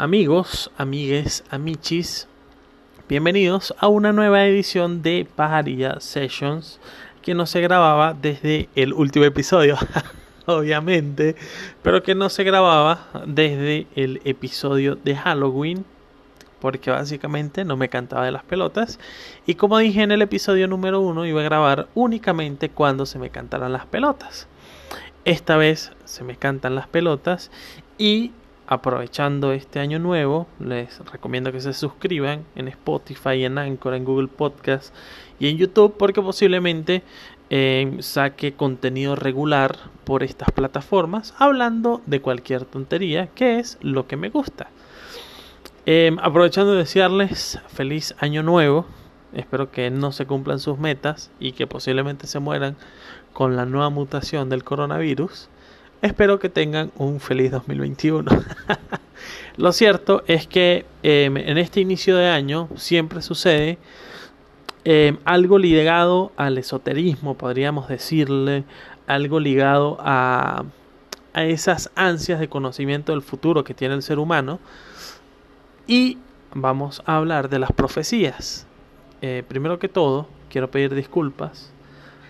Amigos, amigues, amichis, bienvenidos a una nueva edición de Pajarilla Sessions que no se grababa desde el último episodio, obviamente, pero que no se grababa desde el episodio de Halloween porque básicamente no me cantaba de las pelotas y como dije en el episodio número uno iba a grabar únicamente cuando se me cantaran las pelotas. Esta vez se me cantan las pelotas y aprovechando este año nuevo, les recomiendo que se suscriban en Spotify, en Anchor, en Google Podcast y en YouTube porque posiblemente eh, saque contenido regular por estas plataformas hablando de cualquier tontería, que es lo que me gusta. Eh, aprovechando de desearles feliz año nuevo, espero que no se cumplan sus metas y que posiblemente se mueran con la nueva mutación del coronavirus. Espero que tengan un feliz 2021. Lo cierto es que em, en este inicio de año siempre sucede em, algo ligado al esoterismo, podríamos decirle, algo ligado a, a esas ansias de conocimiento del futuro que tiene el ser humano. Y vamos a hablar de las profecías. Eh, primero que todo, quiero pedir disculpas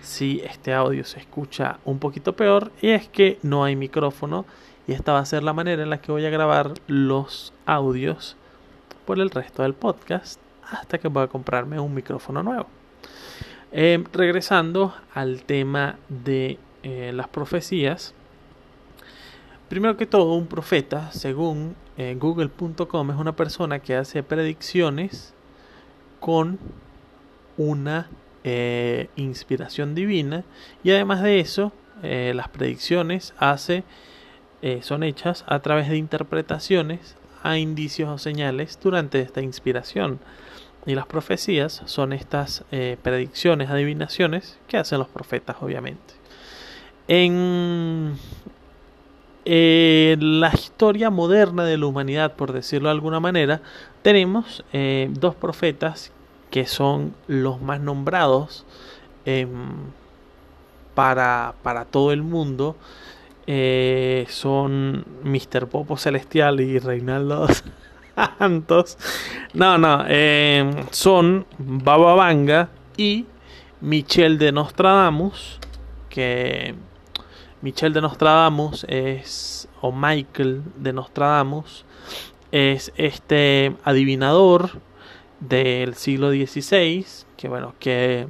si este audio se escucha un poquito peor y es que no hay micrófono y esta va a ser la manera en la que voy a grabar los audios por el resto del podcast hasta que pueda comprarme un micrófono nuevo. Eh, regresando al tema de eh, las profecías, primero que todo un profeta, según eh, google.com, es una persona que hace predicciones con una eh, inspiración divina. Y además de eso eh, las predicciones hace eh, son hechas a través de interpretaciones a indicios o señales durante esta inspiración. Y las profecías son estas predicciones adivinaciones que hacen los profetas obviamente. En la historia moderna de la humanidad por decirlo de alguna manera tenemos dos profetas que son los más nombrados em, para, para, todo el mundo. Eh, son Mr. Popo Celestial y Reinaldo Santos. No, no, em, son Baba Vanga y Michel de Nostradamus. Que Michel de Nostradamus es, o Michael de Nostradamus, es este adivinador del siglo XVI, que bueno, que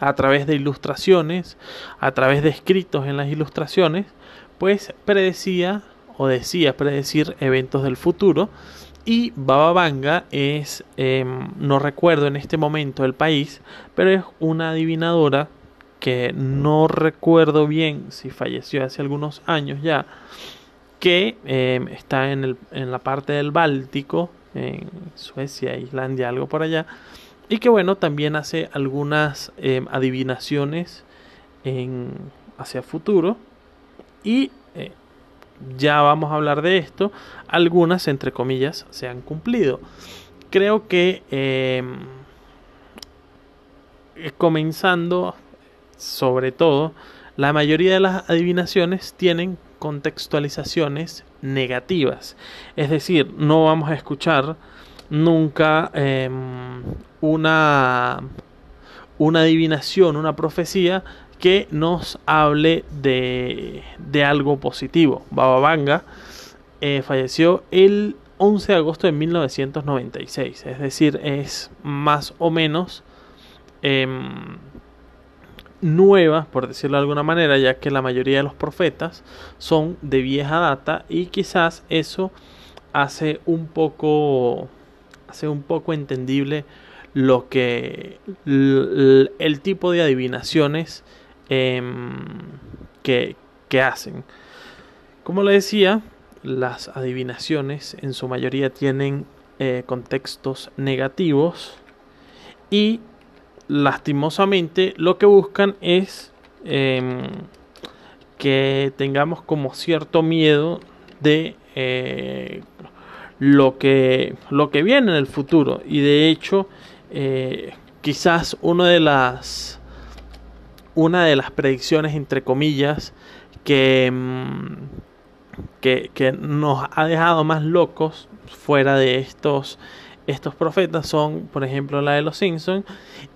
a través de ilustraciones, a través de escritos en las ilustraciones, pues predecía o decía predecir eventos del futuro. Y Baba Vanga es, em, no recuerdo en este momento el país, pero es una adivinadora que no recuerdo bien si falleció hace algunos años ya, que em, está en, el, en la parte del Báltico, en Suecia, Islandia, algo por allá. Y que bueno, también hace algunas em, adivinaciones en, hacia futuro. Y eh, ya vamos a hablar de esto. Algunas, entre comillas, se han cumplido. Creo que em, eh, comenzando, sobre todo, la mayoría de las adivinaciones tienen contextualizaciones negativas. Es decir, no vamos a escuchar nunca em, una, una adivinación, una profecía que nos hable de, de algo positivo. Baba Vanga eh, falleció el 11 de agosto de 1996, es decir, es más o menos em, nuevas, por decirlo de alguna manera, ya que la mayoría de los profetas son de vieja data y quizás eso hace un poco hace un poco entendible lo que el, tipo de adivinaciones em, que, que hacen. Como le decía, las adivinaciones en su mayoría tienen eh, contextos negativos y lastimosamente lo que buscan es em, que tengamos como cierto miedo de eh, lo que lo que viene en el futuro. Y de hecho eh, quizás una de las una de las predicciones entre comillas que em, que, que nos ha dejado más locos fuera de estos estos profetas son, por ejemplo, la de los Simpsons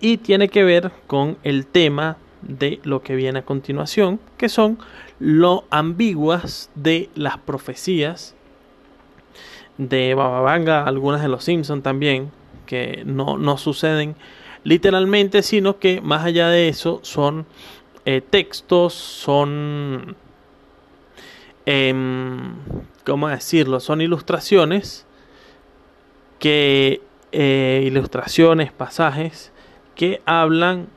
y tiene que ver con el tema de lo que viene a continuación, que son lo ambiguas de las profecías de Bababanga, algunas de los Simpsons también, que no, no suceden literalmente, sino que más allá de eso son eh, textos, son, eh, ¿cómo decirlo? Son ilustraciones que eh, ilustraciones, pasajes que hablan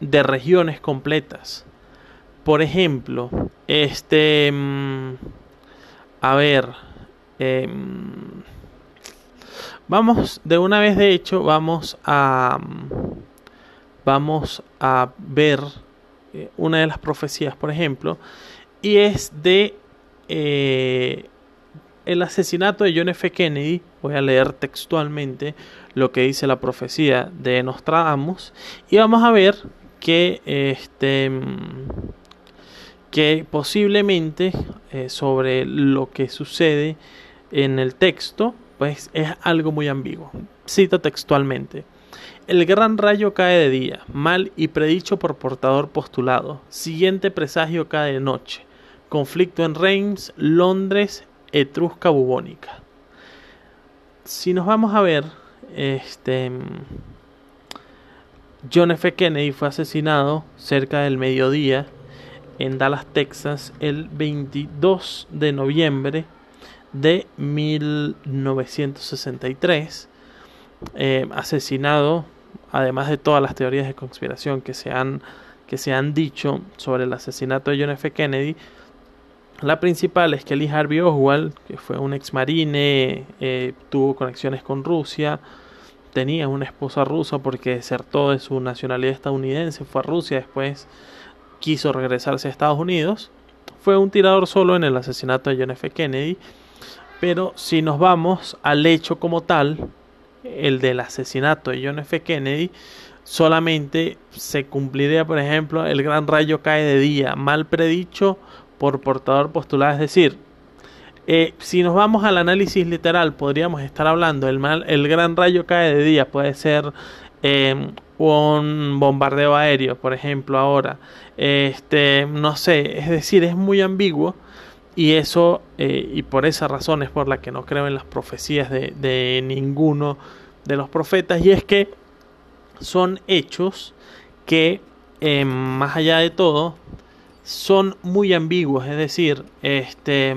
de regiones completas. Por ejemplo, este, mm, a ver, em, vamos de una vez de hecho, vamos a, vamos a ver eh, una de las profecías, por ejemplo, y es de eh, el asesinato de John F. Kennedy, voy a leer textualmente lo que dice la profecía de Nostradamus y vamos a ver que este que posiblemente eh, sobre lo que sucede en el texto pues es algo muy ambiguo. Cita textualmente. El gran rayo cae de día, mal y predicho por portador postulado. Siguiente presagio cae de noche. Conflicto en Reims, Londres etrusca bubónica. Si nos vamos a ver, este John F. Kennedy fue asesinado cerca del mediodía en Dallas, Texas, el 22 de noviembre de 1963. Eh, asesinado, además de todas las teorías de conspiración que se han, que se han dicho sobre el asesinato de John F. Kennedy, la principal es que Lee Harvey Oswald, que fue un ex marine, eh, tuvo conexiones con Rusia, tenía una esposa rusa porque desertó de su nacionalidad estadounidense, fue a Rusia, después quiso regresarse a Estados Unidos. Fue un tirador solo en el asesinato de John F. Kennedy, pero si nos vamos al hecho como tal, el del asesinato de John F. Kennedy, solamente se cumpliría, por ejemplo, el gran rayo cae de día, mal predicho por portador postulado. Es decir, eh, si nos vamos al análisis literal, podríamos estar hablando, el, mal, el gran rayo cae de día, puede ser em, un bombardeo aéreo, por ejemplo, ahora. Este, no sé, es decir, es muy ambiguo. Y eso, eh, y por esa razón es por la que no creo en las profecías de, de ninguno de los profetas. Y es que son hechos que, em, más allá de todo, son muy ambiguos, es decir, este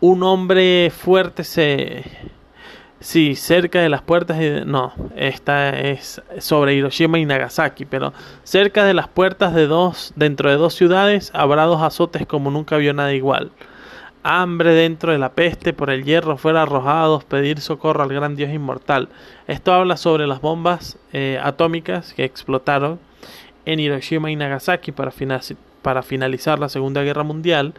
un hombre fuerte se sí, cerca de las puertas de, no, esta es sobre Hiroshima y Nagasaki, pero cerca de las puertas de dos dentro de dos ciudades habrá dos azotes como nunca vio nada igual. Hambre dentro de la peste, por el hierro fuera arrojados, pedir socorro al gran Dios inmortal. Esto habla sobre las bombas eh, atómicas que explotaron en Hiroshima y Nagasaki para, para finalizar la Segunda Guerra Mundial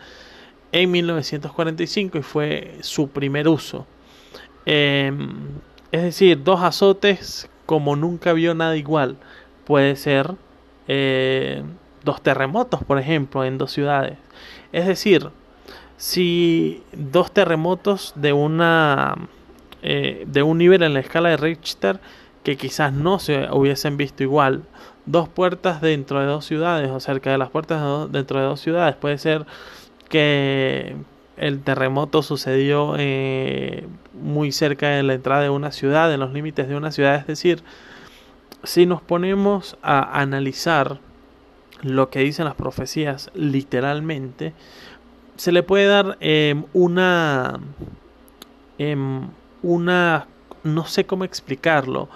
en 1945 y fue su primer uso. Em, es decir, dos azotes como nunca vio nada igual. Puede ser eh, dos terremotos, por ejemplo, en dos ciudades. Es decir, si dos terremotos de una eh, de un nivel en la escala de Richter que quizás no se hubiesen visto igual dos puertas dentro de dos ciudades o cerca de las puertas dentro de dos ciudades. Puede ser que el terremoto sucedió eh, muy cerca de la entrada de una ciudad, en los límites de una ciudad. Es decir, si nos ponemos a analizar lo que dicen las profecías literalmente, se le puede dar em, una, em, una, no sé cómo explicarlo,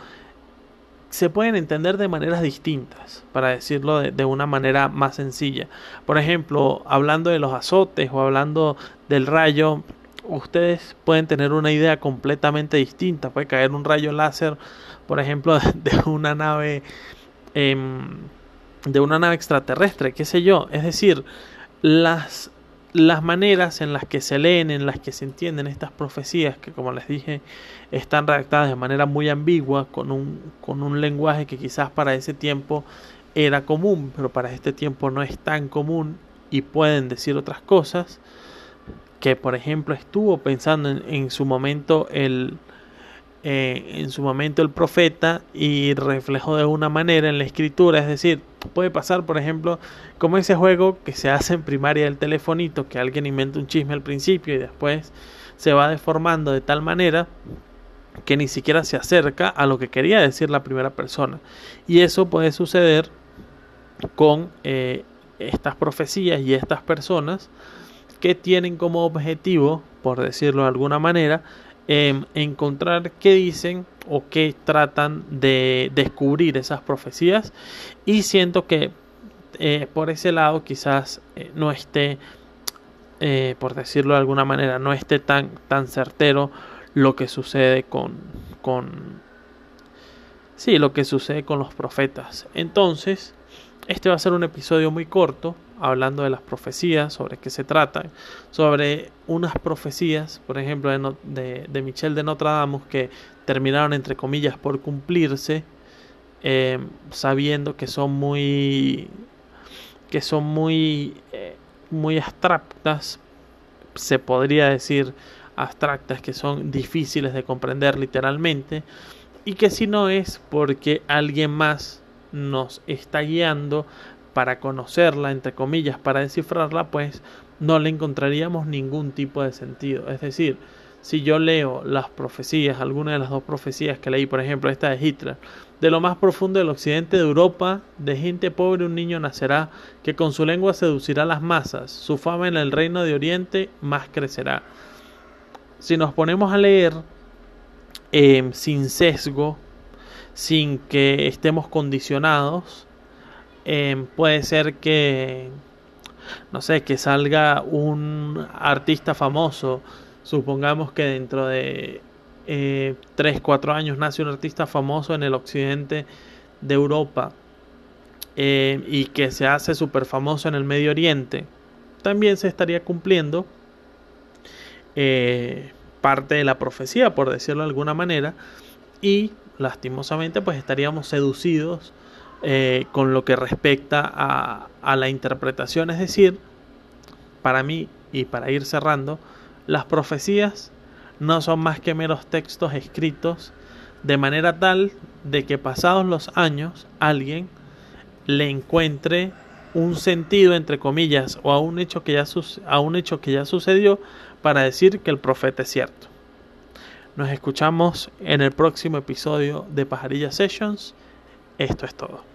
se pueden entender de maneras distintas, para decirlo de, una manera más sencilla. Por ejemplo, hablando de los azotes o hablando del rayo, ustedes pueden tener una idea completamente distinta. Puede caer un rayo láser, por ejemplo, de una nave, em, de una nave extraterrestre, qué sé yo. Es decir, las las maneras en las que se leen, en las que se entienden estas profecías, que como les dije, están redactadas de manera muy ambigua, con un, con un lenguaje que quizás para ese tiempo era común, pero para este tiempo no es tan común y pueden decir otras cosas, que por ejemplo estuvo pensando en, su momento el eh, en su momento el profeta y reflejó de una manera en la escritura, es decir, puede pasar por ejemplo como ese juego que se hace en primaria del telefonito, que alguien inventa un chisme al principio y después se va deformando de tal manera que ni siquiera se acerca a lo que quería decir la primera persona. Y eso puede suceder con eh, estas profecías y estas personas que tienen como objetivo, por decirlo de alguna manera, em, encontrar qué dicen o qué tratan de descubrir esas profecías y siento que eh, por ese lado quizás eh, no esté por decirlo de alguna manera no esté tan tan certero lo que sucede con, con sí, lo que sucede con los profetas. Entonces, este va a ser un episodio muy corto, hablando de las profecías, sobre qué se trata, sobre unas profecías, por ejemplo, de, de, de Michel de Notre Dame, que terminaron, entre comillas, por cumplirse, eh, sabiendo que son muy, que son muy, eh, muy abstractas, se podría decir, abstractas que son difíciles de comprender literalmente y que si no es porque alguien más nos está guiando para conocerla, entre comillas, para descifrarla, pues no le encontraríamos ningún tipo de sentido. Es decir, si yo leo las profecías, alguna de las dos profecías que leí, por ejemplo, esta de Hitler, de lo más profundo del occidente de Europa, de gente pobre un niño nacerá, que con su lengua seducirá las masas, su fama en el reino de Oriente más crecerá si nos ponemos a leer em, sin sesgo, sin que estemos condicionados, em, puede ser que, no sé, que salga un artista famoso, supongamos que dentro de eh, 3, 4 años nace un artista famoso en el occidente de Europa em, y que se hace súper famoso en el Medio Oriente, también se estaría cumpliendo eh, parte de la profecía, por decirlo de alguna manera, y lastimosamente pues estaríamos seducidos eh, con lo que respecta a, a la interpretación, es decir, para mí y para ir cerrando, las profecías no son más que meros textos escritos de manera tal de que pasados los años alguien le encuentre un sentido entre comillas o a un hecho que ya a un hecho que ya sucedió para decir que el profeta es cierto. Nos escuchamos en el próximo episodio de Pajarilla Sessions. Esto es todo.